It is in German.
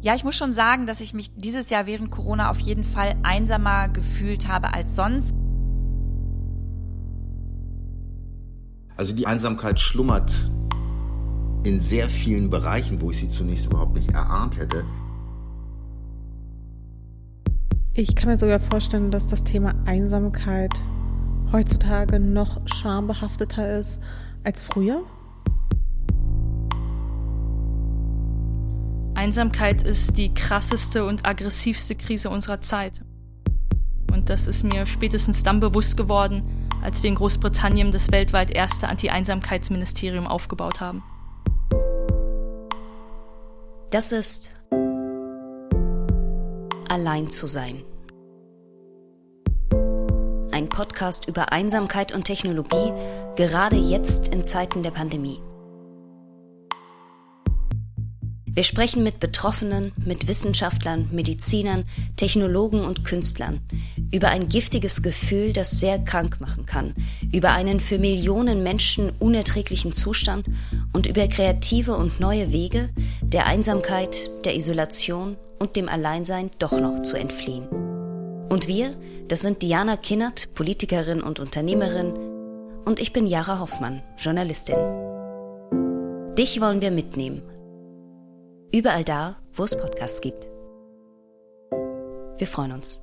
Ja, ich muss schon sagen, dass ich mich dieses Jahr während Corona auf jeden Fall einsamer gefühlt habe als sonst. Also die Einsamkeit schlummert in sehr vielen Bereichen, wo ich sie zunächst überhaupt nicht erahnt hätte. Ich kann mir sogar vorstellen, dass das Thema Einsamkeit heutzutage noch schambehafteter ist als früher. Einsamkeit ist die krasseste und aggressivste Krise unserer Zeit. Und das ist mir spätestens dann bewusst geworden, als wir in Großbritannien das weltweit erste Anti-Einsamkeitsministerium aufgebaut haben. Das ist Allein zu sein. Ein Podcast über Einsamkeit und Technologie, gerade jetzt in Zeiten der Pandemie. Wir sprechen mit Betroffenen, mit Wissenschaftlern, Medizinern, Technologen und Künstlern über ein giftiges Gefühl, das sehr krank machen kann, über einen für Millionen Menschen unerträglichen Zustand und über kreative und neue Wege, der Einsamkeit, der Isolation und dem Alleinsein doch noch zu entfliehen. Und wir, das sind Diana Kinnert, Politikerin und Unternehmerin, und ich bin Jara Hoffmann, Journalistin. Dich wollen wir mitnehmen Überall da, wo es Podcasts gibt. Wir freuen uns.